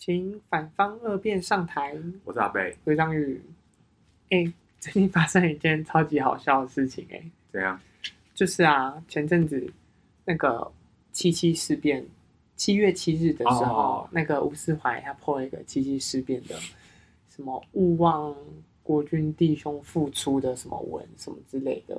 请反方二辩上台。我是阿贝，回章鱼。哎、欸，最近发生一件超级好笑的事情、欸，哎，怎样？就是啊，前阵子那个七七事变，七月七日的时候，哦、那个吴思怀他了一个七七事变的什么勿忘国军弟兄付出的什么文什么之类的。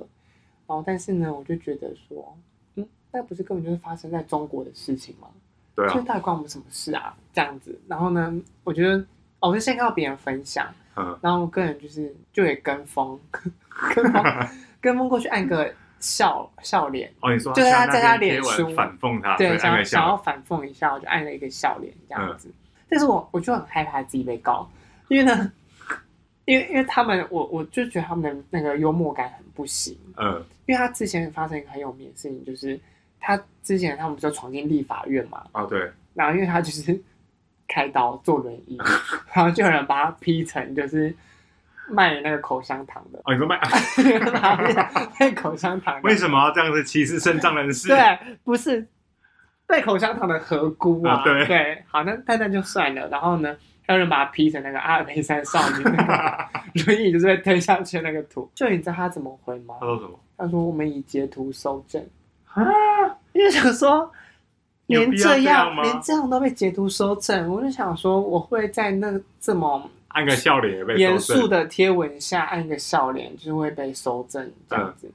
然后，但是呢，我就觉得说，嗯，那不是根本就是发生在中国的事情吗？对啊，这到底关我们什么事啊？这样子，然后呢，我觉得，哦、我是先看到别人分享，嗯，然后我个人就是就也跟风，跟风，跟风过去按个笑笑脸。哦，你说就是他在他脸书反讽他，对，想要想要反讽一下，我就按了一个笑脸这样子。嗯、但是我我就很害怕自己被告，因为呢，因为因为他们，我我就觉得他们的那个幽默感很不行，嗯，因为他之前发生一个很有名的事情，就是。他之前他们不就闯进立法院嘛？啊，对。然后因为他就是开刀坐轮椅，然后就有人把他劈成就是卖那个口香糖的。哦，你说卖 卖口香糖？为什么要这样子歧视肾脏人士？对，不是卖口香糖的荷菇啊。啊对对，好，那那那就算了。然后呢，还有人把他劈成那个阿尔卑斯山少女那个 轮椅就是被推下去那个图。就你知道他怎么回吗？他说什么？他说我们已截图搜证。啊！因为想说，连这样，这连这样都被截图收正，我就想说，我会在那这么按个笑脸严肃的贴文下按一个笑脸，就是会被收证这样子。嗯、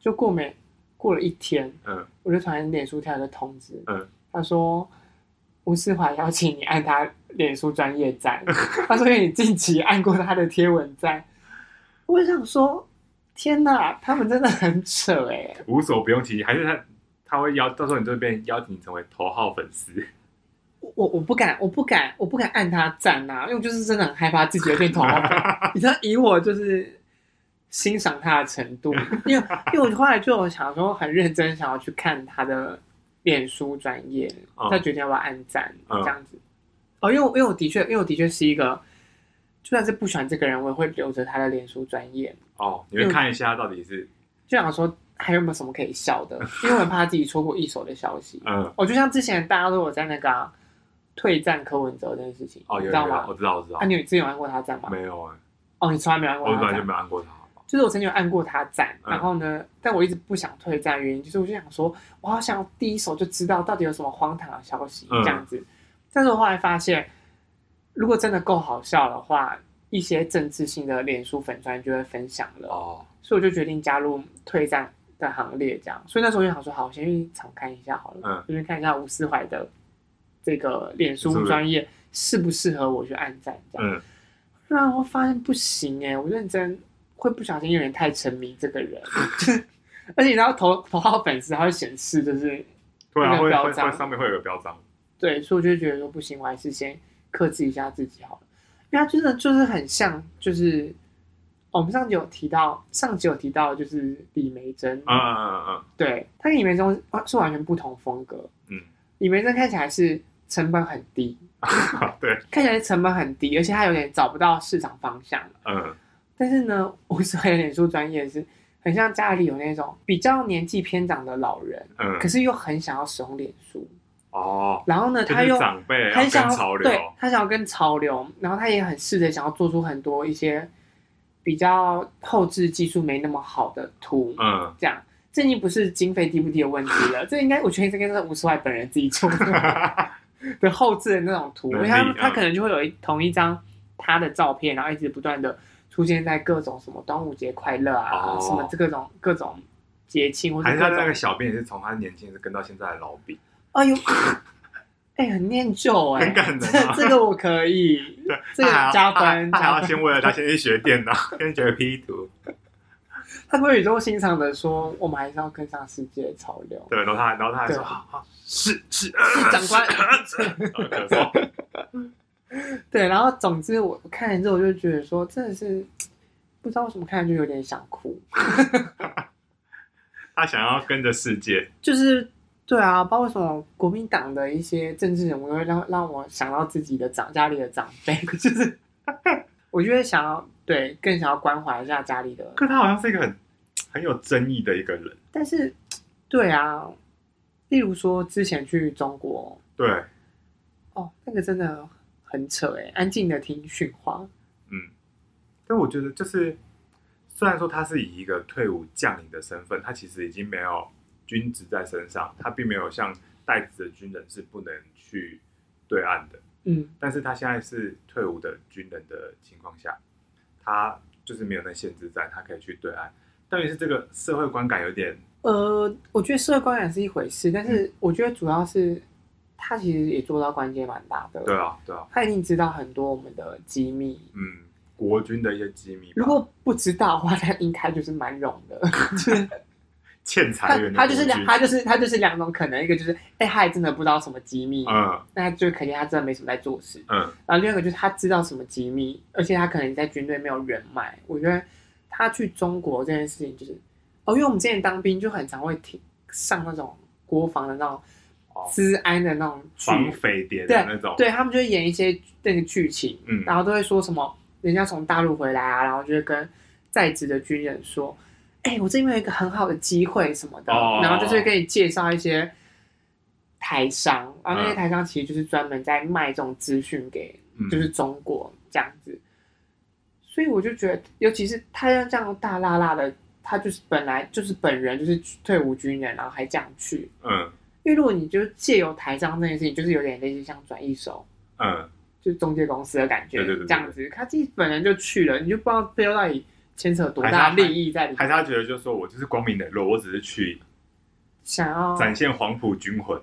就过没过了一天，嗯，我就突然脸书跳一个通知，嗯，他说吴思华邀请你按他脸书专业赞，他说因为你近期按过他的贴文赞，我就想说。天呐，他们真的很扯哎！无所不用其极，还是他他会邀，到时候你就会被邀请成为头号粉丝。我我不敢，我不敢，我不敢按他赞呐、啊，因为我就是真的很害怕自己会变头号粉。你知道，以我就是欣赏他的程度，因为 因为我后来就有想说，很认真想要去看他的脸书专业，再决定要不要按赞、嗯、这样子。哦，因为因为我的确，因为我的确是一个。就算是不喜欢这个人，我也会留着他的脸书专业哦。你会看一下到底是，就想说还有没有什么可以笑的，因为我很怕自己错过一手的消息。嗯，我就像之前大家都有在那个、啊、退赞柯文哲这件事情，哦，你知道吗？我知道，我知道。啊，你之前有按过他赞吗？没有哎、欸。哦，你从来没有按过他赞？我本来就没有按过他。就是我曾经有按过他赞，然后呢，嗯、但我一直不想退赞，原因就是我就想说，我好想第一手就知道到底有什么荒唐的消息这样子。嗯、但是我后来发现。如果真的够好笑的话，一些政治性的脸书粉专就会分享了哦，所以我就决定加入退赞的行列，这样。所以那时候就想说，好，我先去尝看一下好了，嗯，就是看一下吴思怀的这个脸书专业适不适合我去按赞，这样。嗯，然后发现不行哎，我认真会不小心有点太沉迷这个人，而且你知道头头号粉丝还会显示就是对啊，会会上面会有个标章，对，所以我就觉得说不行，我还是先。克制一下自己好了，因为他真的就是很像，就是我们上集有提到，上集有提到就是李梅珍，嗯嗯嗯，对，他跟李梅珍是完全不同风格，嗯，李梅珍看起来是成本很低，对，看起来成本很低，而且他有点找不到市场方向，嗯，但是呢，吴斯怀脸书专业是很像家里有那种比较年纪偏长的老人，嗯，可是又很想要使用脸书。哦，然后呢，他又很想要，对，他想要跟潮流，然后他也很试着想要做出很多一些比较后置技术没那么好的图，嗯，这样，这已经不是经费低不低的问题了，这应该我觉得这应该是吴世怀本人自己做的 的后置的那种图，因为他他可能就会有一同一张他的照片，然后一直不断的出现在各种什么端午节快乐啊，什么这各种各种节庆，或者还是他那个小编也是从他年轻是跟到现在的老兵。哎呦，哎、欸，很念旧 哎、欸，很感人。这这个我可以，对，这个加分。他要先为了他先去学电脑，先学 P 图。他不会语重心长的说：“我们还是要跟上世界的潮流。”对，然后他，然后他还说：“好好，是是是，长官。”对，然后总之我看了之后，我就觉得说，真的是不知道为什么看就有点想哭。他想要跟着世界，就是。对啊，包括为什么国民党的一些政治人物会让让我想到自己的长家里的长辈，就是我觉得想要对更想要关怀一下家里的。可他好像是一个很很有争议的一个人。但是，对啊，例如说之前去中国，对，哦，那个真的很扯哎、欸，安静的听训话。嗯，但我觉得就是，虽然说他是以一个退伍将领的身份，他其实已经没有军职在身上，他并没有像带职的军人是不能去对岸的。嗯，但是他现在是退伍的军人的情况下，他就是没有那限制在，他可以去对岸。但是这个社会观感有点，呃，我觉得社会观感是一回事，但是我觉得主要是他其实也做到关键蛮大的。对啊，对啊，他一定知道很多我们的机密，嗯，国军的一些机密。如果不知道的话，他应该就是蛮勇的，就是欠财源。他就是两，他就是他就是两种可能，一个就是哎、欸，他也真的不知道什么机密，嗯，那就肯定他真的没什么在做事，嗯，然后另外一个就是他知道什么机密，而且他可能在军队没有人脉，我觉得他去中国这件事情就是。哦，因为我们之前当兵就很常会听上那种国防的那种治安的那种防匪谍的那种，对，对他们就会演一些那个剧情，嗯，然后都会说什么人家从大陆回来啊，然后就会跟在职的军人说，哎、欸，我这边有一个很好的机会什么的，哦、然后就是给你介绍一些台商，然后那些台商其实就是专门在卖这种资讯给就是中国这样子，嗯、所以我就觉得，尤其是他要这样大辣辣的。他就是本来就是本人就是退伍军人，然后还这样去，嗯，因为如果你就借由台商那件事情，就是有点类似像转一手，嗯，就是中介公司的感觉，对对对，这样子，他自己本人就去了，你就不知道背后到底牵扯多大利益在里面，还是他觉得就是说我就是光明磊落，我只是去想要展现黄埔军魂，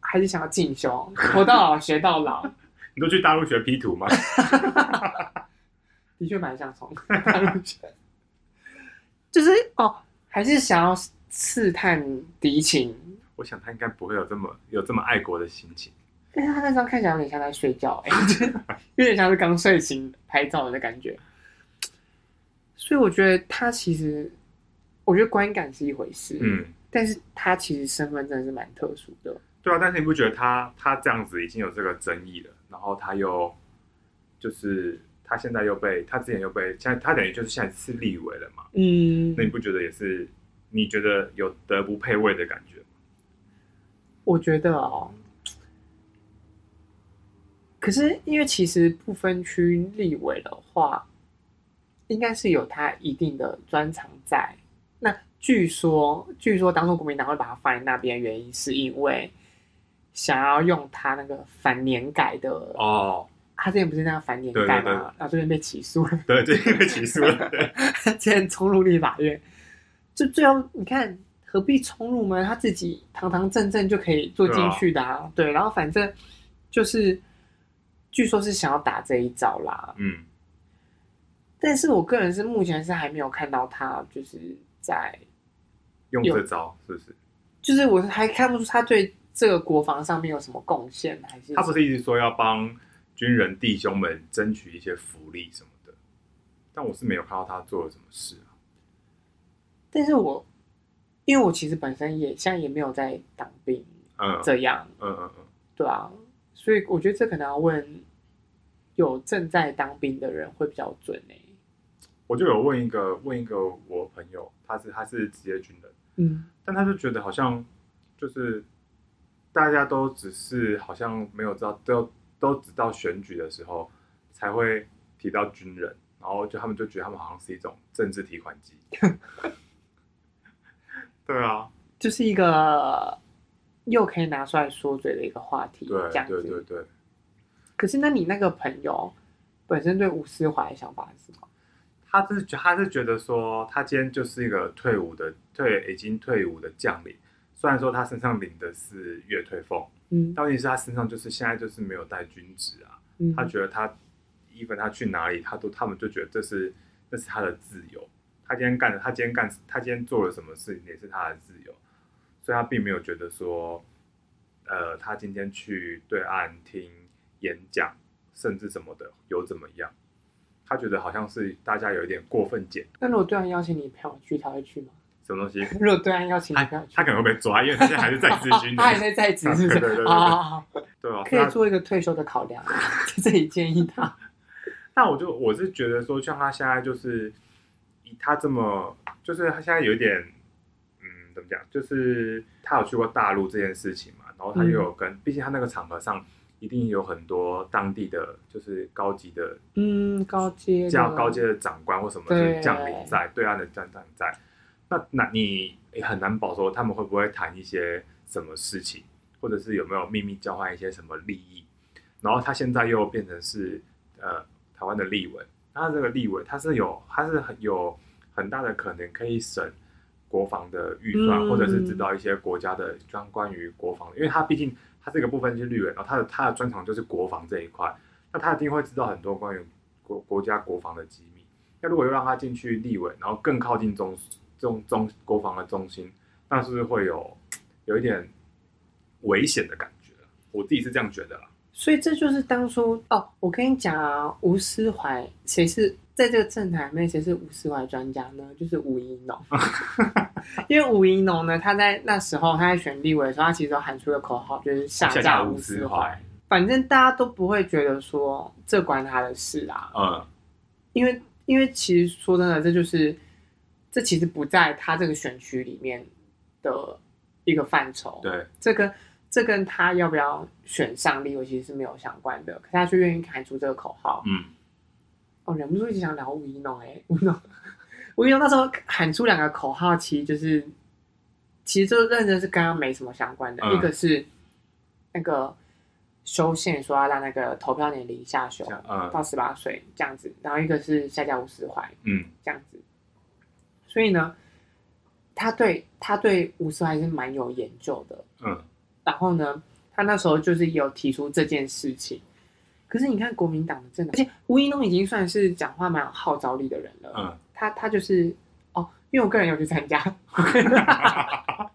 还是想要进修，活到老学到老？你都去大陆学 P 图吗？的确蛮像从大陆学。就是哦，还是想要刺探敌情。我想他应该不会有这么有这么爱国的心情。但是他那张看起来有点像在睡觉，哎，有点像是刚睡醒拍照的感觉。所以我觉得他其实，我觉得观感是一回事，嗯，但是他其实身份真的是蛮特殊的。对啊，但是你不觉得他他这样子已经有这个争议了，然后他又就是。他现在又被他之前又被现在他等于就是现在是立委了嘛？嗯，那你不觉得也是？你觉得有德不配位的感觉吗？我觉得哦，可是因为其实不分区立委的话，应该是有他一定的专长在。那据说，据说当初国民党会把他放在那边，原因是因为想要用他那个反年改的哦。他之前不是那样反年改吗？然后这边被起诉了。对，这边被起诉了。对，之前冲入立法院，就最后你看何必冲入吗？他自己堂堂正正就可以坐进去的啊。对，然后反正就是，据说是想要打这一招啦。嗯。但是我个人是目前是还没有看到他就是在用这招，是不是？就是我还看不出他对这个国防上面有什么贡献，还是他不是一直说要帮军人弟兄们争取一些福利什么的，但我是没有看到他做了什么事啊。但是我因为我其实本身也现在也没有在当兵，嗯，这样，嗯嗯嗯，对啊，所以我觉得这可能要问有正在当兵的人会比较准呢。我就有问一个问一个我朋友，他是他是职业军人，嗯，但他就觉得好像就是大家都只是好像没有知道都。都只到选举的时候才会提到军人，然后就他们就觉得他们好像是一种政治提款机。对啊，就是一个又可以拿出来说嘴的一个话题。对，这样对对对。可是，那你那个朋友本身对吴思怀的想法是什么？他是他是觉得说，他今天就是一个退伍的退已经退伍的将领，虽然说他身上领的是月退俸。嗯，到底是他身上就是现在就是没有带军职啊，嗯，他觉得他，even 他去哪里，他都他们就觉得这是这是他的自由。他今天干的，他今天干，他今天做了什么事情也是他的自由，所以他并没有觉得说，呃，他今天去对岸听演讲，甚至什么的有怎么样？他觉得好像是大家有一点过分解。那如果对岸邀请你陪我去，他会去吗？什么东西？如果对岸邀请你他，他可能会被抓，因为他现在还是在职军人。他还在在职，是不是？对对对对，对啊，可以做一个退休的考量，在这里建议他。那我就我是觉得说，像他现在就是以他这么，就是他现在有一点，嗯，怎么讲？就是他有去过大陆这件事情嘛，然后他又有跟，毕、嗯、竟他那个场合上一定有很多当地的就是高级的，嗯，高阶叫高阶的长官或什么是将领在对岸的将领在，那那你也很难保说他们会不会谈一些什么事情，或者是有没有秘密交换一些什么利益，然后他现在又变成是呃台湾的立委，那他这个立委他是有他是很有很大的可能可以省。国防的预算，或者是知道一些国家的专关于国防，因为他毕竟他这个部分是绿人，然后他的他的专长就是国防这一块，那他一定会知道很多关于国国家国防的机密。那如果又让他进去立委，然后更靠近中中中国防的中心，那是不是会有有一点危险的感觉？我自己是这样觉得啦。所以这就是当初哦，我跟你讲啊，吴思怀谁是在这个政坛里面谁是吴斯怀专家呢？就是吴怡农，因为吴怡农呢，他在那时候他在选立委的时候，他其实都喊出了口号，就是下架吴思怀。反正大家都不会觉得说这关他的事啊，嗯，因为因为其实说真的，这就是这其实不在他这个选区里面的一个范畴，对，这跟。这跟他要不要选上立委其实是没有相关的，可是他却愿意喊出这个口号。嗯，哦，忍不住一直想聊吴一农哎，吴一农，吴一农那时候喊出两个口号，其实就是其实就认真是跟他没什么相关的，嗯、一个是那个修宪说要让那个投票年龄下修到十八岁这样子，然后一个是下架吴斯怀，嗯，这样子。所以呢，他对他对吴斯怀是蛮有研究的，嗯。然后呢，他那时候就是有提出这件事情，可是你看国民党的政党，而且吴一农已经算是讲话蛮有号召力的人了。嗯，他他就是哦，因为我个人有去参加，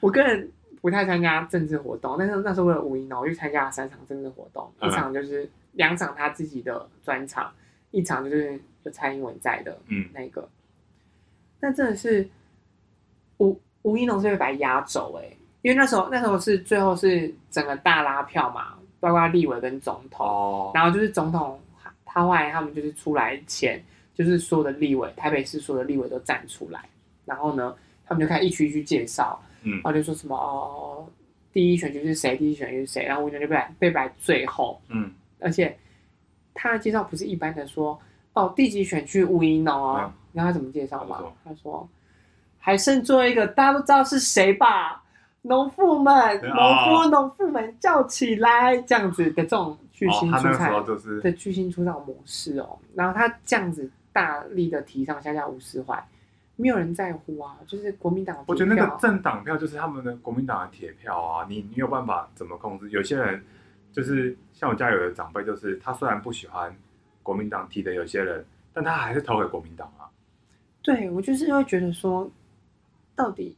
我个人不太参加政治活动，但是那时候为了吴一农，我去参加了三场政治活动，嗯、一场就是两场他自己的专场，一场就是有蔡英文在的，嗯，那个，那真的是吴吴一农是被白压轴哎。因为那时候那时候是最后是整个大拉票嘛，包括立委跟总统，oh. 然后就是总统他后来他们就是出来前，就是所有的立委，台北市所有的立委都站出来，然后呢，他们就开始一区一区介绍，嗯，然后就说什么哦，第一选区是谁，第一选区是谁，然后吴怡农就被摆被摆最后，嗯，而且他的介绍不是一般的说哦，第几选区吴怡农啊，你知道他怎么介绍吗？他说还剩最后一个，大家都知道是谁吧？农妇们，农夫，农妇们叫起来，这样子的这种巨星出菜的巨星出场模式哦。然后他这样子大力的提倡下架吴斯怀，没有人在乎啊。就是国民党，我觉得那个政党票就是他们的国民党的铁票啊。你你有办法怎么控制？有些人就是像我家有的长辈，就是他虽然不喜欢国民党提的有些人，但他还是投给国民党啊。对，我就是会觉得说，到底。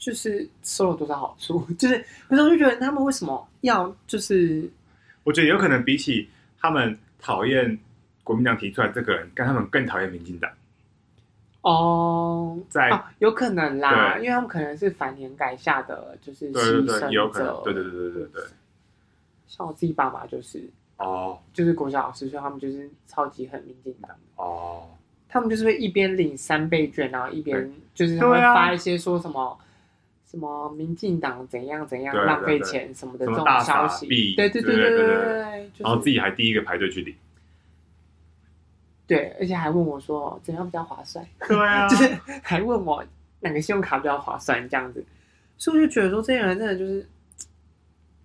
就是收了多少好处？就是可是我就觉得他们为什么要就是？我觉得有可能比起他们讨厌国民党提出来这个人，跟他们更讨厌民进党。哦，在、啊、有可能啦，对因为他们可能是反年改下的，就是牺牲者。对，有可能。对对对对对对。像我自己爸爸就是哦，就是国小老师，所以他们就是超级恨民进党哦。他们就是会一边领三倍券，然后一边就是他们会发一些说什么。什么民进党怎样怎样浪费钱什么的这种消息，对对对对对对，然后自己还第一个排队去领，对，而且还问我说怎样比较划算，对啊，就是还问我哪个信用卡比较划算这样子，所以我就觉得说这些人真的就是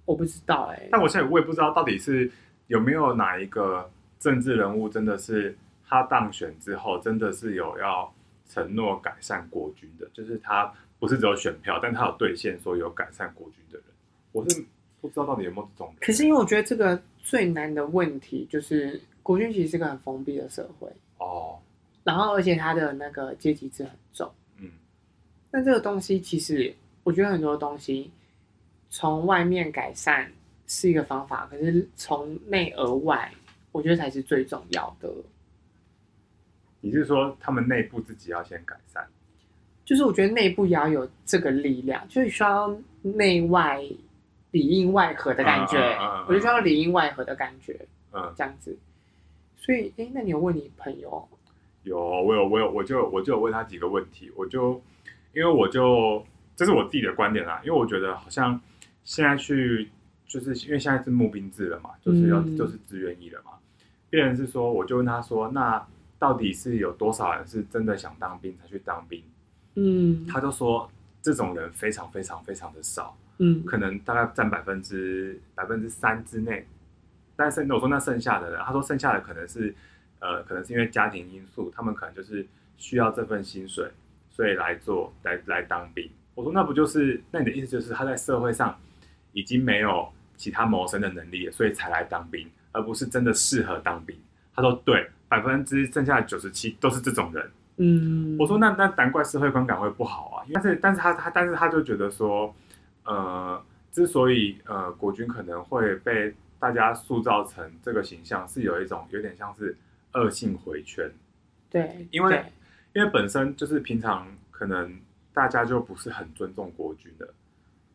我不知道哎，但我现在我也不知道到底是有没有哪一个政治人物真的是他当选之后真的是有要承诺改善国军的，就是他。不是只有选票，但他有兑现说有改善国军的人，我是不知道到底有没有这种。可是因为我觉得这个最难的问题就是国军其实是个很封闭的社会哦，然后而且他的那个阶级制很重，嗯，那这个东西其实我觉得很多东西从外面改善是一个方法，可是从内而外，我觉得才是最重要的。你是说他们内部自己要先改善？就是我觉得内部也要有这个力量，就是需要内外里应外合的感觉。嗯嗯嗯、我就需要里应外合的感觉，嗯，这样子。所以，哎，那你有问你朋友？有，我有，我有，我就我就有问他几个问题。我就因为我就这是我自己的观点啦，因为我觉得好像现在去就是因为现在是募兵制了嘛，就是要、嗯、就是自愿役了嘛。别人是说，我就问他说，那到底是有多少人是真的想当兵才去当兵？嗯，他就说这种人非常非常非常的少，嗯，可能大概占百分之百分之三之内。但是我说那剩下的人，他说剩下的可能是呃，可能是因为家庭因素，他们可能就是需要这份薪水，所以来做来来当兵。我说那不就是那你的意思就是他在社会上已经没有其他谋生的能力了，所以才来当兵，而不是真的适合当兵。他说对，百分之剩下的九十七都是这种人。嗯，我说那那难怪社会观感会不好啊，但是但是他他但是他就觉得说，呃，之所以呃国军可能会被大家塑造成这个形象，是有一种有点像是恶性回圈。对，因为因为本身就是平常可能。大家就不是很尊重国军的，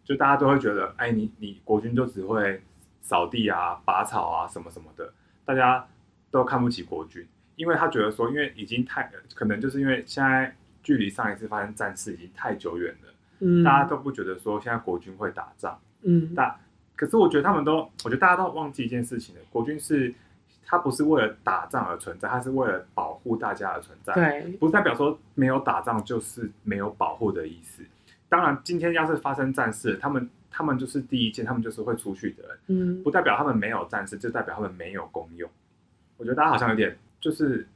就大家都会觉得，哎，你你国军就只会扫地啊、拔草啊什么什么的，大家都看不起国军，因为他觉得说，因为已经太可能就是因为现在距离上一次发生战事已经太久远了，嗯，大家都不觉得说现在国军会打仗，嗯，但可是我觉得他们都，我觉得大家都忘记一件事情了，国军是。它不是为了打仗而存在，它是为了保护大家而存在。对，不代表说没有打仗就是没有保护的意思。当然，今天要是发生战事，他们他们就是第一件，他们就是会出去的人。嗯，不代表他们没有战事，就代表他们没有功用。我觉得大家好像有点就是，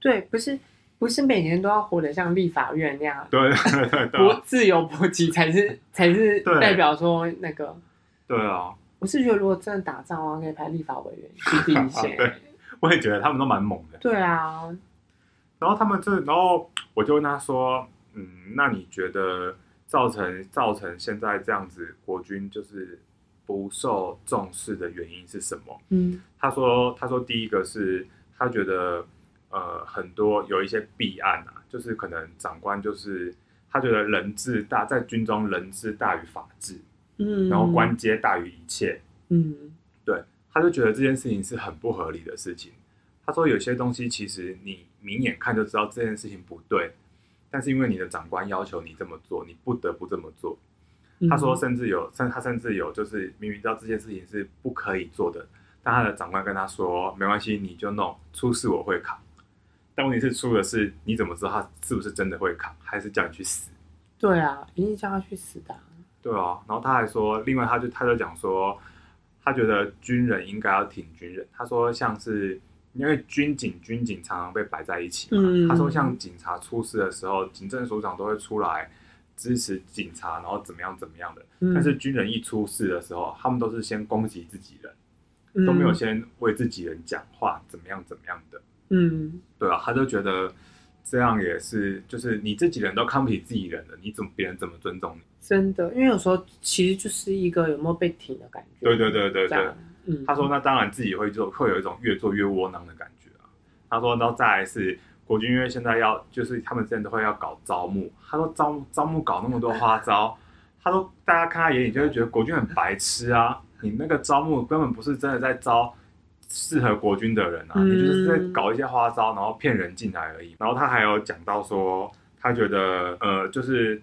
对，不是不是每年都要活得像立法院那样，对对对对，不自由搏击才是才是代表说那个，对啊。我是觉得，如果真的打仗的话，可以派立法委员去第一线。对，我也觉得他们都蛮猛的。对啊，然后他们这，然后我就问他说：“嗯，那你觉得造成造成现在这样子国军就是不受重视的原因是什么？”嗯，他说：“他说第一个是他觉得呃很多有一些弊案啊，就是可能长官就是他觉得人治大，在军中人治大于法治。”嗯，然后官阶大于一切，嗯，对，他就觉得这件事情是很不合理的事情。他说有些东西其实你明眼看就知道这件事情不对，但是因为你的长官要求你这么做，你不得不这么做。嗯、他说甚至有，甚他甚至有就是明明知道这件事情是不可以做的，但他的长官跟他说没关系，你就弄，出事我会扛。但问题是出的是你怎么知道他是不是真的会扛，还是叫你去死？对啊，一定叫他去死的。对啊，然后他还说，另外他就他就讲说，他觉得军人应该要挺军人。他说，像是因为军警军警常常被摆在一起嘛，嗯、他说像警察出事的时候，警政署长都会出来支持警察，然后怎么样怎么样的。嗯、但是军人一出事的时候，他们都是先攻击自己人，嗯、都没有先为自己人讲话，怎么样怎么样的。嗯，对啊，他就觉得这样也是，就是你自己人都看不起自己人了，你怎么别人怎么尊重你？真的，因为有时候其实就是一个有没有被挺的感觉。对对对对对，嗯，他说那当然自己会做，会有一种越做越窝囊的感觉啊。他说，然后再来是国军，因为现在要就是他们之前都会要搞招募，他说招招募搞那么多花招，他说大家看他眼里就会觉得国军很白痴啊，你那个招募根本不是真的在招适合国军的人啊，嗯、你就是在搞一些花招，然后骗人进来而已。然后他还有讲到说，他觉得呃就是。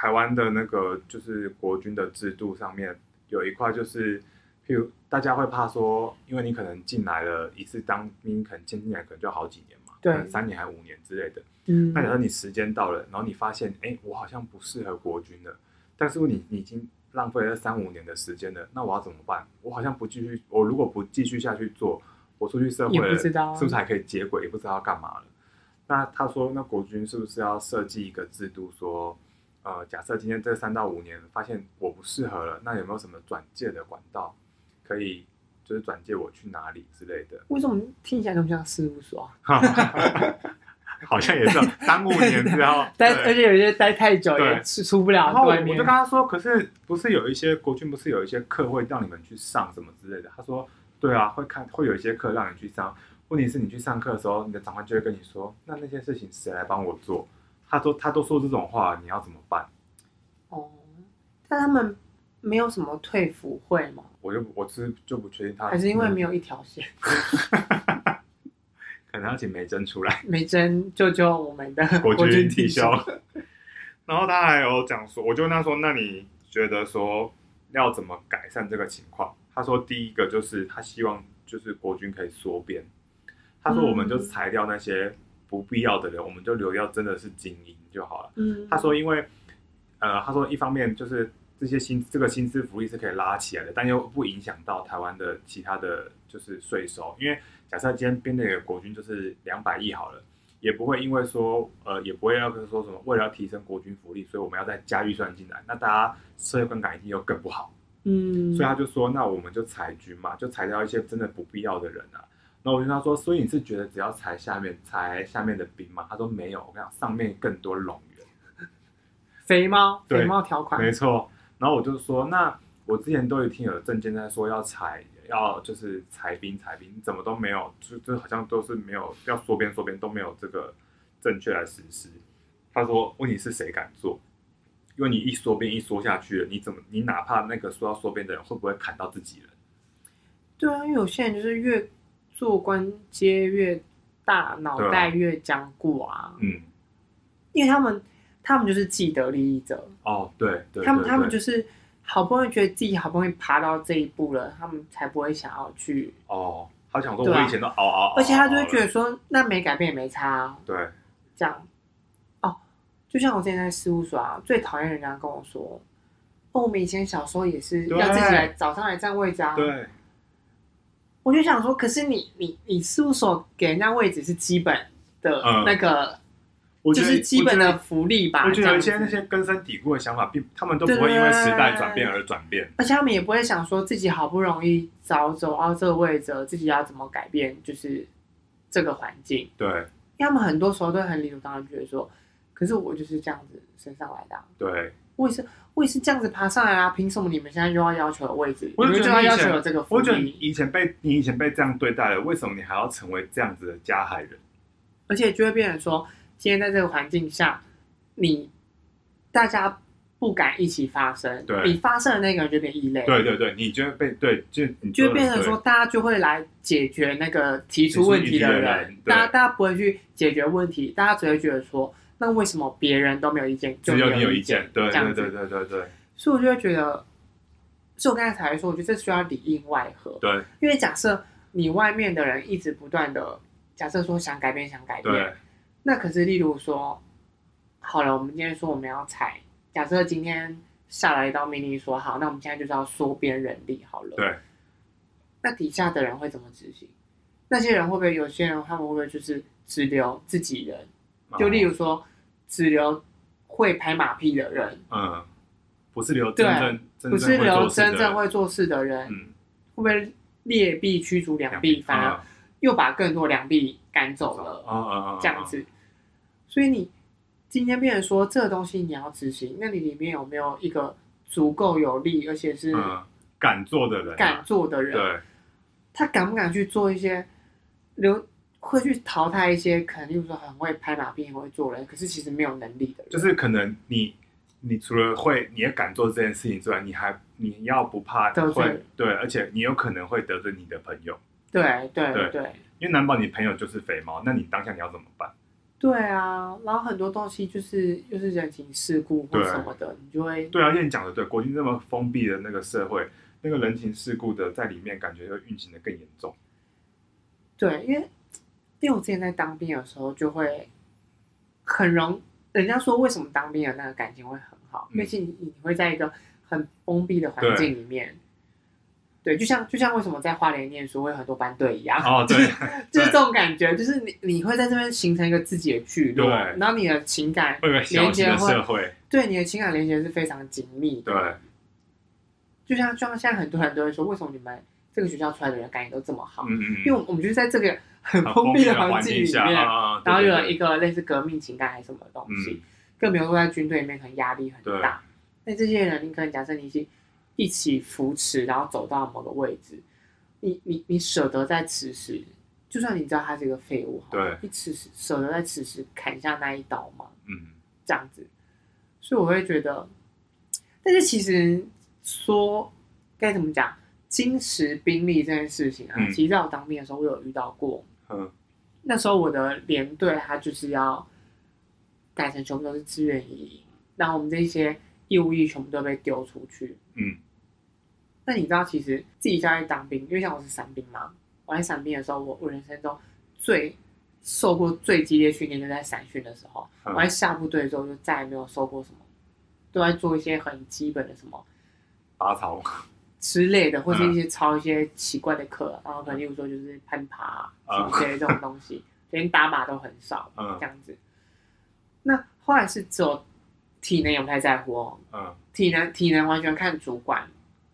台湾的那个就是国军的制度上面有一块，就是譬如大家会怕说，因为你可能进来了一次当兵，可能进来可能就好几年嘛，对，可能三年还五年之类的。嗯，那假设你时间到了，然后你发现，哎，我好像不适合国军了，但是你你已经浪费了三五年的时间了，那我要怎么办？我好像不继续，我如果不继续下去做，我出去社会了，是不是还可以接轨？也不知道要干嘛了。那他说，那国军是不是要设计一个制度说？呃，假设今天这三到五年发现我不适合了，那有没有什么转介的管道可以，就是转介我去哪里之类的？为什么听起来那么像事务所？好像也是三五年之后，待而且有些待太久也是出不了。然后我就跟他说，可是不是有一些国军不是有一些课会让你们去上什么之类的？他说，对啊，会看会有一些课让你去上。问题是你去上课的时候，你的长官就会跟你说，那那些事情谁来帮我做？他说：“他都说这种话，你要怎么办？”哦，但他们没有什么退服会吗？我就我是就不确定他，还是因为没有一条线，可能要请梅珍出来，梅珍救救我们的国军弟兄。然后他还有讲说，我就问他说：“那你觉得说，要怎么改善这个情况？他说第一个就是他希望就是国军可以缩编。他说我们就裁掉那些不必要的人，嗯、我们就留掉真的是精英就好了。嗯，他说因为呃，他说一方面就是这些薪这个薪资福利是可以拉起来的，但又不影响到台湾的其他的就是税收。因为假设今天编的国军就是两百亿好了。也不会因为说，呃，也不会要跟说什么，为了要提升国军福利，所以我们要再加预算进来，那大家社会观感一定又更不好。嗯，所以他就说，那我们就裁军嘛，就裁掉一些真的不必要的人啊。那我就跟他说，所以你是觉得只要裁下面，裁下面的兵吗？他说没有，我跟你讲，上面更多冗员，肥猫，肥猫条款，没错。然后我就说，那我之前都有听有政见在说要裁。要就是裁兵裁兵，怎么都没有，就就好像都是没有要缩编缩编都没有这个正确来实施。他说，问题是谁敢做？因为你一缩编一缩下去了，你怎么你哪怕那个说要缩编的人会不会砍到自己人？对啊，因为有些人就是越做官阶越大，脑袋越僵固啊。嗯，因为他们他们就是既得利益者。哦，对对，对，他们他们就是。好不容易觉得自己好不容易爬到这一步了，他们才不会想要去哦。他想说，我以前都熬熬熬，而且他就会觉得说，那没改变也没差。啊对，这样哦，就像我之前在事务所啊，最讨厌人家跟我说，哦，我们以前小时候也是要自己来早上来占位置啊。对，我就想说，可是你你你事务所给人家位置是基本的那个。嗯就是基本的福利吧。我觉得有一些那些根深蒂固的想法，并他们都不会因为时代转变而转变。而且他们也不会想说自己好不容易早走到这个位置，自己要怎么改变，就是这个环境。对，因为他们很多时候都很理所当然觉得说，可是我就是这样子升上来的啊。对，我也是，我也是这样子爬上来啊。凭什么你们现在又要要求的位置？我就要要求这个福利。我觉得你以前被你以前被这样对待了，为什么你还要成为这样子的加害人？而且就会变成说。今天在这个环境下，你大家不敢一起发声，对，你发声的那个人就变异类。对对对，你就会被对，就你就变成说，大家就会来解决那个提出问题的人。大家大家不会去解决问题，大家只会觉得说，那为什么别人都没有意见，就有只有你有意见？对对对对对对。所以我就会觉得，所以我刚才才说，我觉得这需要里应外合。对，因为假设你外面的人一直不断的，假设说想改变，想改变。那可是，例如说，好了，我们今天说我们要裁，假设今天下来一道命令说好，那我们现在就是要缩编人力好了。对。那底下的人会怎么执行？那些人会不会有些人他们会不会就是只留自己人？就例如说，只留会拍马屁的人。嗯。不是留真正，对，不是留真正会做事的人。嗯。会不会劣币驱逐良币，反而又把更多良币赶走了？嗯嗯嗯，这样子。所以你今天变成说这个东西你要执行，那你里面有没有一个足够有力，而且是敢做的人？敢做的人，对，他敢不敢去做一些留会去淘汰一些可能，例如说很会拍马屁、很会做人，可是其实没有能力的人。就是可能你你除了会，你也敢做这件事情之外，你还你要不怕得罪？对，而且你有可能会得罪你的朋友。对对对，对，因为难保你朋友就是肥猫，那你当下你要怎么办？对啊，然后很多东西就是又是人情世故或什么的，你就会对啊，因为你讲的对，国军这么封闭的那个社会，那个人情世故的在里面感觉会运行的更严重。对，因为因为我之前在当兵的时候，就会很容，人家说为什么当兵的那个感情会很好，因为你你会在一个很封闭的环境里面。对，就像就像为什么在花莲念书会有很多班队一样，哦，对，就是就是这种感觉，就是你你会在这边形成一个自己的聚落，然后你的情感连接会，对，你的情感连接是非常紧密的，对。就像就像现在很多人都会说，为什么你们这个学校出来的人感情都这么好？嗯嗯，因为我们就是在这个很封闭的环境里面，然后有了一个类似革命情感还是什么东西，更不用说在军队里面，可能压力很大。那这些人，你可能假设你是。一起扶持，然后走到某个位置，你你你舍得在此时，就算你知道他是一个废物，对，你此时舍得在此时砍下那一刀吗？嗯，这样子，所以我会觉得，但是其实说该怎么讲，金石兵力这件事情啊，嗯、其实在我当兵的时候，我有遇到过。嗯，那时候我的连队他就是要改成全部都是志愿役，然后我们这些义务役全部都被丢出去。嗯。那你知道，其实自己家里当兵，因为像我是伞兵嘛，我在伞兵的时候，我我人生中最受过最激烈训练，就在伞训的时候。嗯、我在下部队之后，就再也没有受过什么，都在做一些很基本的什么拔草之类的，或是一些抄一些奇怪的课，嗯、然后可能例如说就是攀爬、什么之类这种东西，连、嗯、打靶都很少，这样子。那后来是只有体能也不太在乎哦，嗯，体能体能完全看主管。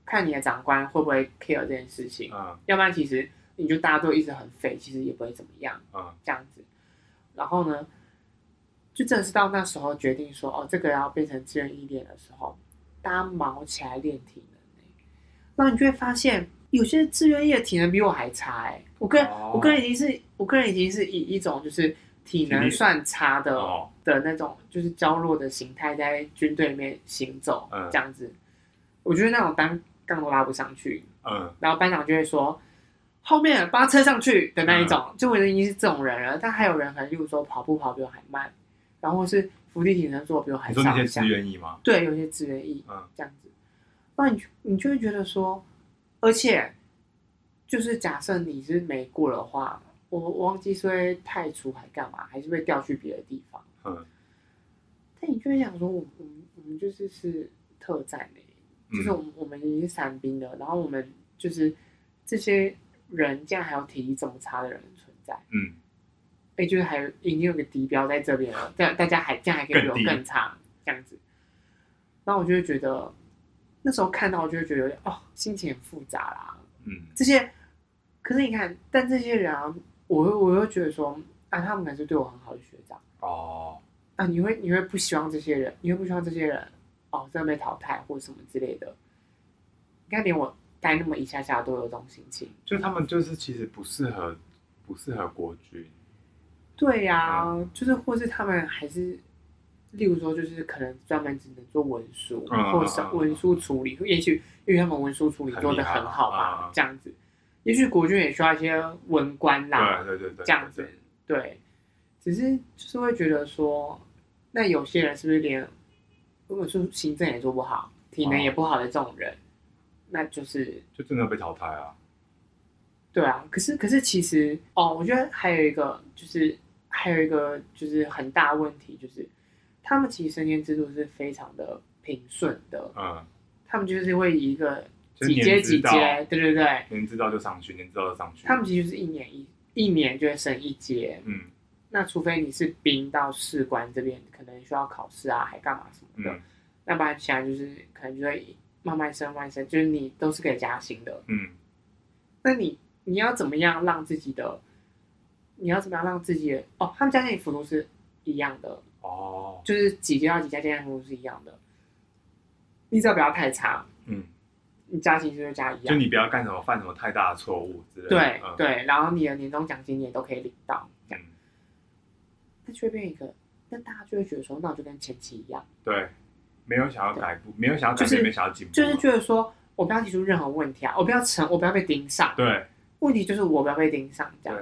看你的长官会不会 care 这件事情，嗯，要不然其实你就大家都一直很废，其实也不会怎么样，嗯，这样子。然后呢，就真的是到那时候决定说，哦，这个要变成志愿役练的时候，大家忙起来练体能，那你就会发现，有些志愿役的体能比我还差，哎，我个人，哦，我个人已经是，我个人已经是以一种就是体能算差的的那种，就是娇弱的形态在军队里面行走，嗯，这样子。我觉得那种单。杠都拉不上去，嗯，然后班长就会说，后面扒车上去的那一种，嗯、就我已经是这种人了。但还有人可能，例如说跑步跑比我还慢，然后是伏地挺身做比我还少。你说那些志愿役吗？对，有些志愿意，嗯，这样子。那你你就会觉得说，而且就是假设你是没过的话，我我忘记是会太除还干嘛，还是被调去别的地方，嗯。但你就会想说，我我们我们就是是特战的。就是我们我们已经是伞兵了，然后我们就是这些人，竟然还有体力这么差的人存在，嗯，哎，就是还有已经有个敌标在这边了，这样大家还这样还可以比我更差这样子，然后我就会觉得那时候看到，我就会觉得哦，心情很复杂啦，嗯，这些可是你看，但这些人啊，我我又觉得说啊，他们还是对我很好的学长。哦，啊，你会你会不希望这些人，你会不希望这些人。哦，真的被淘汰或什么之类的，你看连我待那么一下下都有这种心情。就他们就是其实不适合，不适合国军。对呀、啊，嗯、就是或是他们还是，例如说就是可能专门只能做文书，嗯、或者是文书处理，嗯、也许因为他们文书处理做的很好吧，这样子。也许国军也需要一些文官啦，对对对对，这样子。对，只是就是会觉得说，那有些人是不是连？如果说行政也做不好，体能也不好的这种人，哦、那就是就真的被淘汰啊。对啊，可是可是其实哦，我觉得还有一个就是还有一个就是很大问题，就是他们其实升迁制度是非常的平顺的。嗯，他们就是会以一个几阶几阶，对对对，年知道就上去，年知道就上去。他们其实是一年一一年就会升一阶。嗯。那除非你是兵到士官这边，可能需要考试啊，还干嘛什么的，嗯、那不然其他就是可能就会慢慢升，慢慢升，就是你都是可以加薪的。嗯，那你你要怎么样让自己的，你要怎么样让自己的哦，他们加薪幅度是一样的哦，就是几阶到几阶加薪幅度是一样的，你只要不要太差，嗯，你加薪就是加一样，就你不要干什么犯什么太大的错误之类的。对、嗯、对，然后你的年终奖金你也都可以领到。那就会变一个，那大家就会觉得说，那我就跟前期一样，对，没有想要改步，没有想要改变，没想要进步，就是觉得说我不要提出任何问题啊，我不要成，我不要被盯上，对，问题就是我不要被盯上，这样，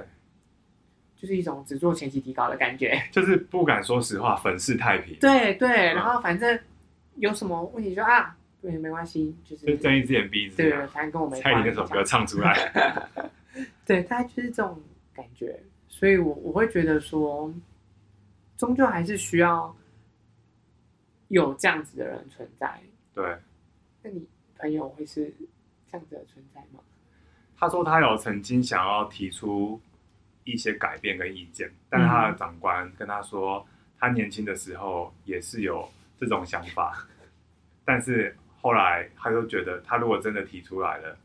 就是一种只做前期提高的感觉，就是不敢说实话，粉饰太平，对对，然后反正有什么问题就啊，对，没关系，就是睁一只眼闭一只眼，对，反正跟我没关系，蔡依林那首歌唱出来，对，大概就是这种感觉，所以我我会觉得说。终究还是需要有这样子的人存在。对，那你朋友会是这样子的存在吗？他说他有曾经想要提出一些改变跟意见，但他的长官跟他说，他年轻的时候也是有这种想法，但是后来他就觉得，他如果真的提出来了，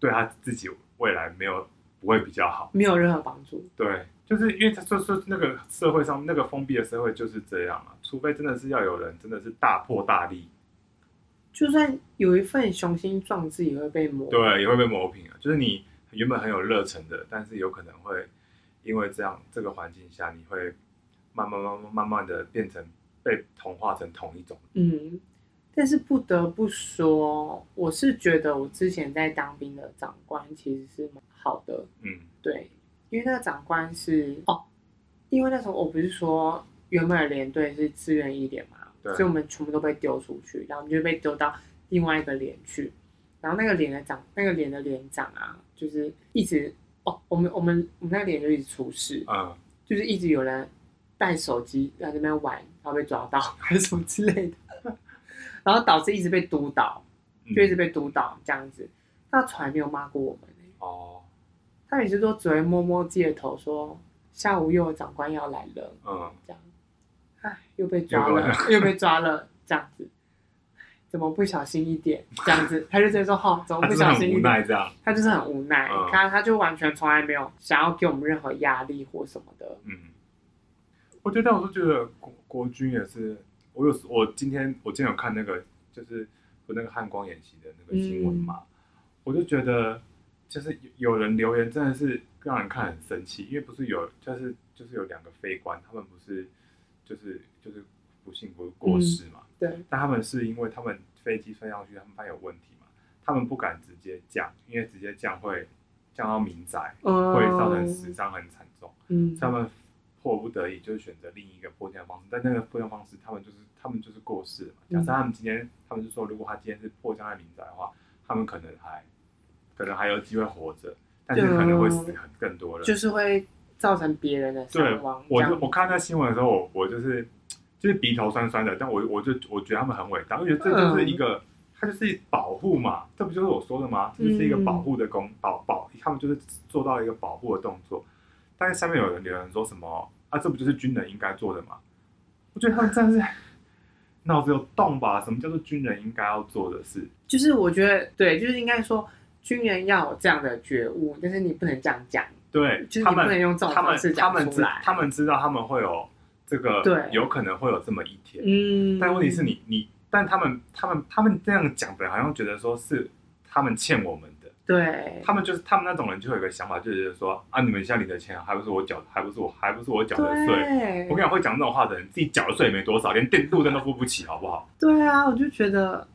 对他自己未来没有不会比较好，没有任何帮助。对。就是因为他说说那个社会上那个封闭的社会就是这样啊，除非真的是要有人真的是大破大立，就算有一份雄心壮志也会被磨，对，也会被磨平啊。就是你原本很有热忱的，但是有可能会因为这样这个环境下，你会慢慢慢慢慢慢的变成被同化成同一种。嗯，但是不得不说，我是觉得我之前在当兵的长官其实是蛮好的。嗯，对。因为那个长官是哦，因为那时候我不是说原本的连队是自愿一点嘛，对所以我们全部都被丢出去，然后我们就被丢到另外一个连去。然后那个连的长，那个连的连长啊，就是一直哦，我们我们我们那个连就一直出事，嗯，就是一直有人带手机在那边玩，然后被抓到还是什么之类的，然后导致一直被督导，就一直被督导这样子。他从来没有骂过我们、欸、哦，他每次都只会摸摸自己的头说，下午又有长官要来了，嗯，这样。唉，又被抓了，又被抓了，这样子，怎么不小心一点？这样子，他就直接说：“好，怎么不小心一点？”他这样，他就是很无奈。嗯、他他就完全从来没有想要给我们任何压力或什么的。嗯，我觉得，我都觉得国国军也是。我有我今天我今天有看那个，就是和那个汉光演习的那个新闻嘛，嗯、我就觉得，就是有人留言真的是让人看很生气，因为不是有，就是就是有两个飞官，他们不是。就是就是不幸不是过世嘛，嗯，对。但他们是因为他们飞机飞上去，他们发现有问题嘛，他们不敢直接降，因为直接降会降到民宅，嗯，会造成死伤很惨重。嗯，他们迫不得已就选择另一个迫降方式，但那个迫降方式，他们就是他们就是过世了嘛。假设他们今天，他们是说，如果他今天是迫降在民宅的话，他们可能还可能还有机会活着，但是可能会死很更多人，就是会。造成别人的伤亡。对，我就我看那新闻的时候，我我就是就是鼻头酸酸的。但我我就我觉得他们很伟大，我觉得这就是一个，它、嗯、就是保护嘛，这不就是我说的吗？这就是一个保护的功保保，他们就是做到了一个保护的动作。但是下面有人留言说什么啊？这不就是军人应该做的吗？我觉得他们真的是脑子有洞吧？什么叫做军人应该要做的事？就是我觉得对，就是应该说军人要有这样的觉悟，但是你不能这样讲。对，就是你不能用这种方式讲出来。他们知道他们会有这个，对，有可能会有这么一天。嗯，但问题是你你，但他们他们他们这样讲的，好像觉得说是他们欠我们的。对，他们就是他们那种人，就有一个想法，就是说啊，你们现在领的钱还不是我缴，还不是我还不是我缴的税。我跟你讲，会讲这种话的人，自己缴的税也没多少，连电路灯都付不起，好不好？对啊，我就觉得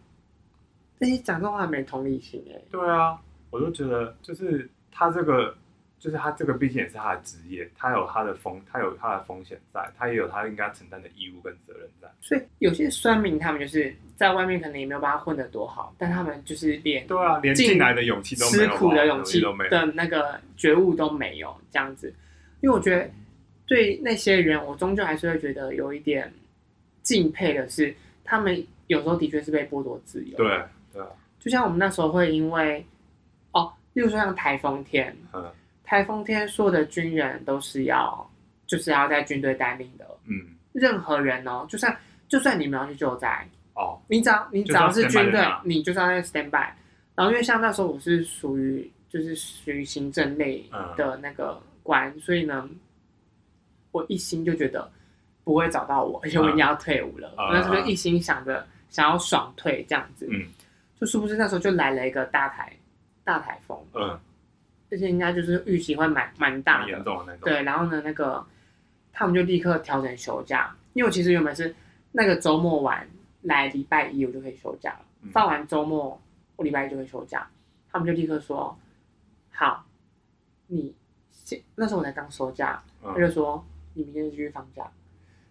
这些讲这种话没同理心哎。对啊，我就觉得就是他这个。就是他这个毕竟也是他的职业，他有他的风，他有他的风险在，他也有他应该承担的义务跟责任在。所以有些酸民他们就是在外面可能也没有办法混得多好，但他们就是连对啊，连进来的勇气都没有，吃苦的勇气都没有的那个觉悟都没有这样子。因为我觉得对那些人，我终究还是会觉得有一点敬佩的是，他们有时候的确是被剥夺自由。对对，就像我们那时候会因为哦，例如说像台风天，嗯。台风天，所有的军人都是要，就是要在军队待命的。嗯，任何人哦，就算就算你们要去救灾哦，你只要你只要是军队，你就是要在 stand by。然后因为像那时候我是属于就是属于行政类的那个官，嗯、所以呢，我一心就觉得不会找到我，而且我已经要退伍了。嗯、那时候就一心想着想要爽退这样子。嗯，就是不是那时候就来了一个大台大台风。嗯。而且应该就是预期会蛮蛮大的，严重的那种。对，然后呢，那个他们就立刻调整休假，因为我其实原本是那个周末完来礼拜一我就可以休假了，嗯、放完周末我礼拜一就会休假，他们就立刻说好，你现那时候我才刚休假，嗯、他就说你明天继续放假，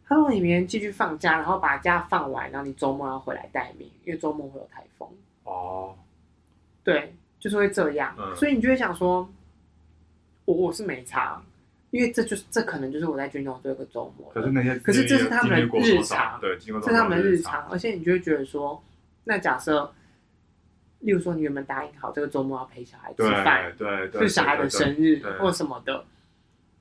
他说你明天继续放假，然后把假放完，然后你周末要回来待命，因为周末会有台风。哦，对。就是会这样，嗯、所以你就会想说，我我是没差，因为这就是这可能就是我在军中这个周末。可是那些可是这是他们的日常，对，这是他们的日常，而且你就会觉得说，那假设，例如说你原本答应好这个周末要陪小孩吃饭，对对，是小孩的生日或什么的，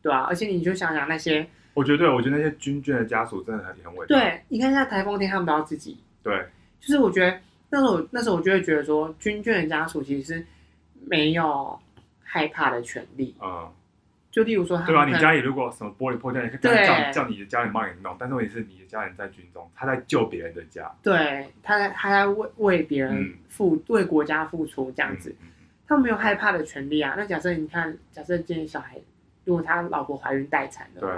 对啊，而且你就想想那些，我觉得对我觉得那些军眷的家属真的很很伟大。对，你看现在台风天他们都要自己，对，就是我觉得。那时候，那时候我就会觉得说，军眷的家属其实是没有害怕的权利。嗯，就例如说他，对啊？你家里如果什么玻璃破掉，你可以叫叫你的家人帮你弄。但是问题是，你的家人在军中，他在救别人的家。对，他在他在为为别人付为国家付出这样子，他没有害怕的权利啊。那假设你看，假设今天小孩如果他老婆怀孕待产的，对，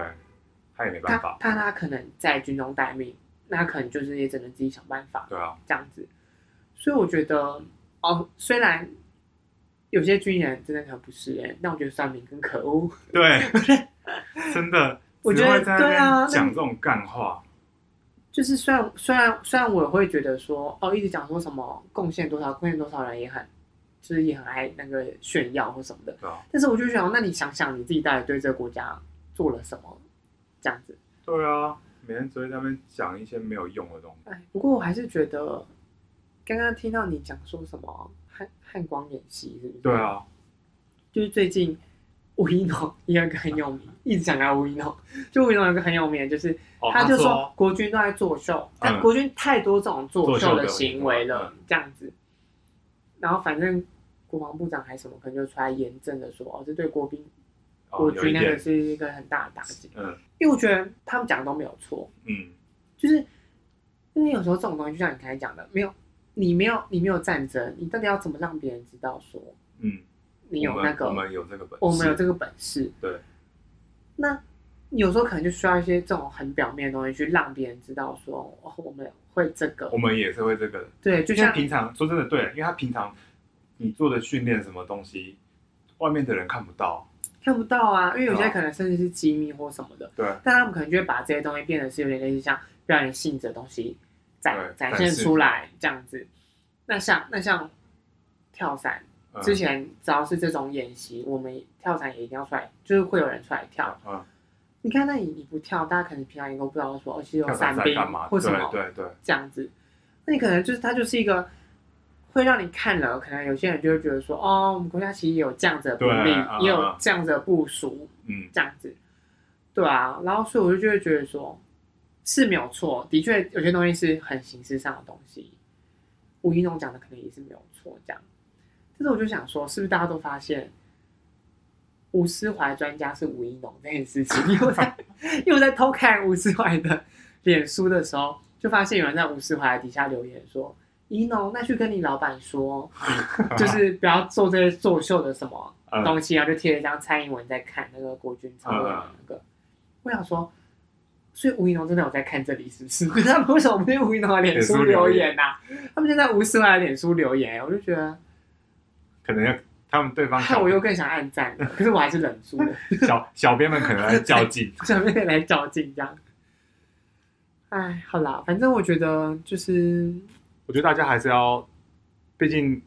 他也没办法。他他可能在军中待命，那可能就是也只能自己想办法。对啊，这样子。所以我觉得，哦，虽然有些军人真的很不是人，但我觉得三民更可恶。对，真的，我觉得对啊，讲这种干话，就是虽然虽然虽然我会觉得说，哦，一直讲说什么贡献多少，贡献多少人也很就是也很爱那个炫耀或什么的。对啊。但是我就想，那你想想你自己到底对这个国家做了什么？这样子。对啊，每天只会在那边讲一些没有用的东西。哎，不过我还是觉得，刚刚听到你讲说什么汉汉光演习，是不是？对啊。就是最近吴一农 也有一个很有名，一直讲到吴一农，就吴一农有个很有名的，就是、哦、他就说国军都在作秀，嗯、但国军太多这种作秀的行为了，这样子。然后反正国防部长还什么，可能就出来严正的说，哦，这对国兵、哦、国军那个是一个很大的打击。嗯，因为我觉得他们讲的都没有错。嗯，就是因为有时候这种东西，就像你刚才讲的，没有你没有你没有战争，你到底要怎么让别人知道说，嗯。你有那个，我们有这个本事，我们有这个本事。对，那有时候可能就需要一些这种很表面的东西，去让别人知道说，哦，我们会这个，我们也是会这个。对，就像平常说真的，对，因为他平常你做的训练什么东西，外面的人看不到，看不到啊。因为有些可能甚至是机密或什么的，对。但他们可能就会把这些东西变得是有点类似像表演性质的东西展展现出来这样子。那像那像跳伞。之前只要是这种演习，我们跳伞也一定要出来，就是会有人出来跳。嗯，你看，那你你不跳，大家可能平常也都不知道说，哦，其实有伞兵或什么，对对对，这样子。那你可能就是它就是一个会让你看了，可能有些人就会觉得说，哦，我们国家其实也有这样子的兵力，也有这样子的部署，嗯，这样子，对啊。然后所以我就就会觉得说，是没有错，的确有些东西是很形式上的东西。吴一农讲的可能也是没有错，这样。但是我就想说，是不是大家都发现吴思怀专家是吴一农这件事情？因为我在因为我在偷看吴思怀的脸书的时候，就发现有人在吴思怀底下留言说：“一农，那去跟你老板说，就是不要做这些作秀的什么东西。”然后就贴了一张蔡英文在看那个国军操练的那个。我想说，所以吴怡农真的有在看这里，是不是？可是他们为什么不对吴怡农的脸书留言呢、啊？他们就在吴思怀的脸书留言，我就觉得。可能要他们对方，看我又更想按赞，可是我还是忍住了。小小编们可能来较劲，小编来较劲这样。哎，好啦，反正我觉得就是，我觉得大家还是要，毕竟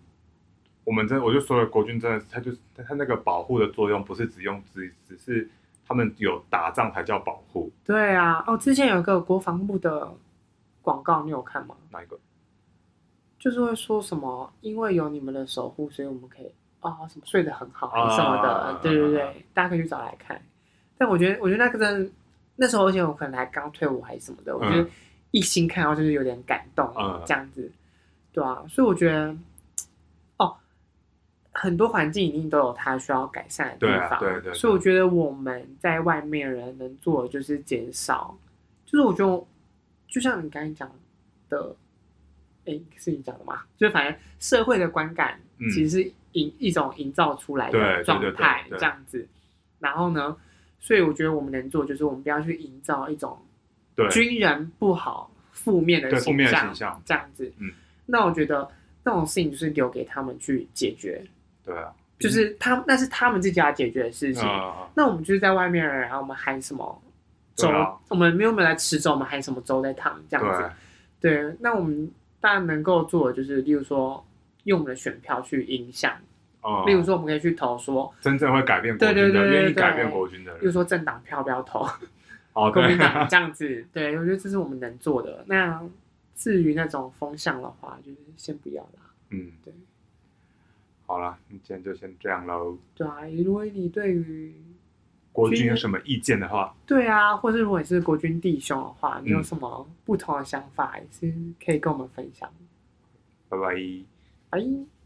我们真，我就说了，国军真的，他就是他那个保护的作用，不是只用只只是他们有打仗才叫保护。对啊，哦，之前有个国防部的广告，你有看吗？哪一个？就是会说什么，因为有你们的守护，所以我们可以啊、哦，什么睡得很好什么的，啊、对对对，啊、大家可以去找来看。但我觉得，我觉得那个真的，那时候而且我可能还刚退伍还是什么的，嗯、我觉得一心看到就是有点感动，嗯、这样子，对啊，所以我觉得，哦，很多环境一定都有它需要改善的地方，对、啊、对，所以我觉得我们在外面人能做的就是减少，就是我觉得，就像你刚才讲的。哎，是你讲的吗？就反正社会的观感其实是营一种营造出来的状态，这样子。然后呢，所以我觉得我们能做，就是我们不要去营造一种军人不好、负面的形象，这样子。嗯，那我觉得那种事情就是留给他们去解决。对啊，就是他那是他们自己要解决的事情。那我们就是在外面，然后我们喊什么粥，我们没有没有来吃粥，我们喊什么粥在烫，这样子。对，那我们。大家能够做的就是，例如说，用我们的选票去影响。哦。例如说，我们可以去投说，真正会改变国军的，愿意改变国军的人。例如说，政党票不要投。哦，国民党这样子，对，我觉得这是我们能做的。那至于那种风向的话，就是先不要啦。嗯，对。好了，那今天就先这样喽。对啊，如果你对于国军有什么意见的话，对啊，或者如果你是国军弟兄的话，你有什么不同的想法，也是可以跟我们分享。拜拜，拜。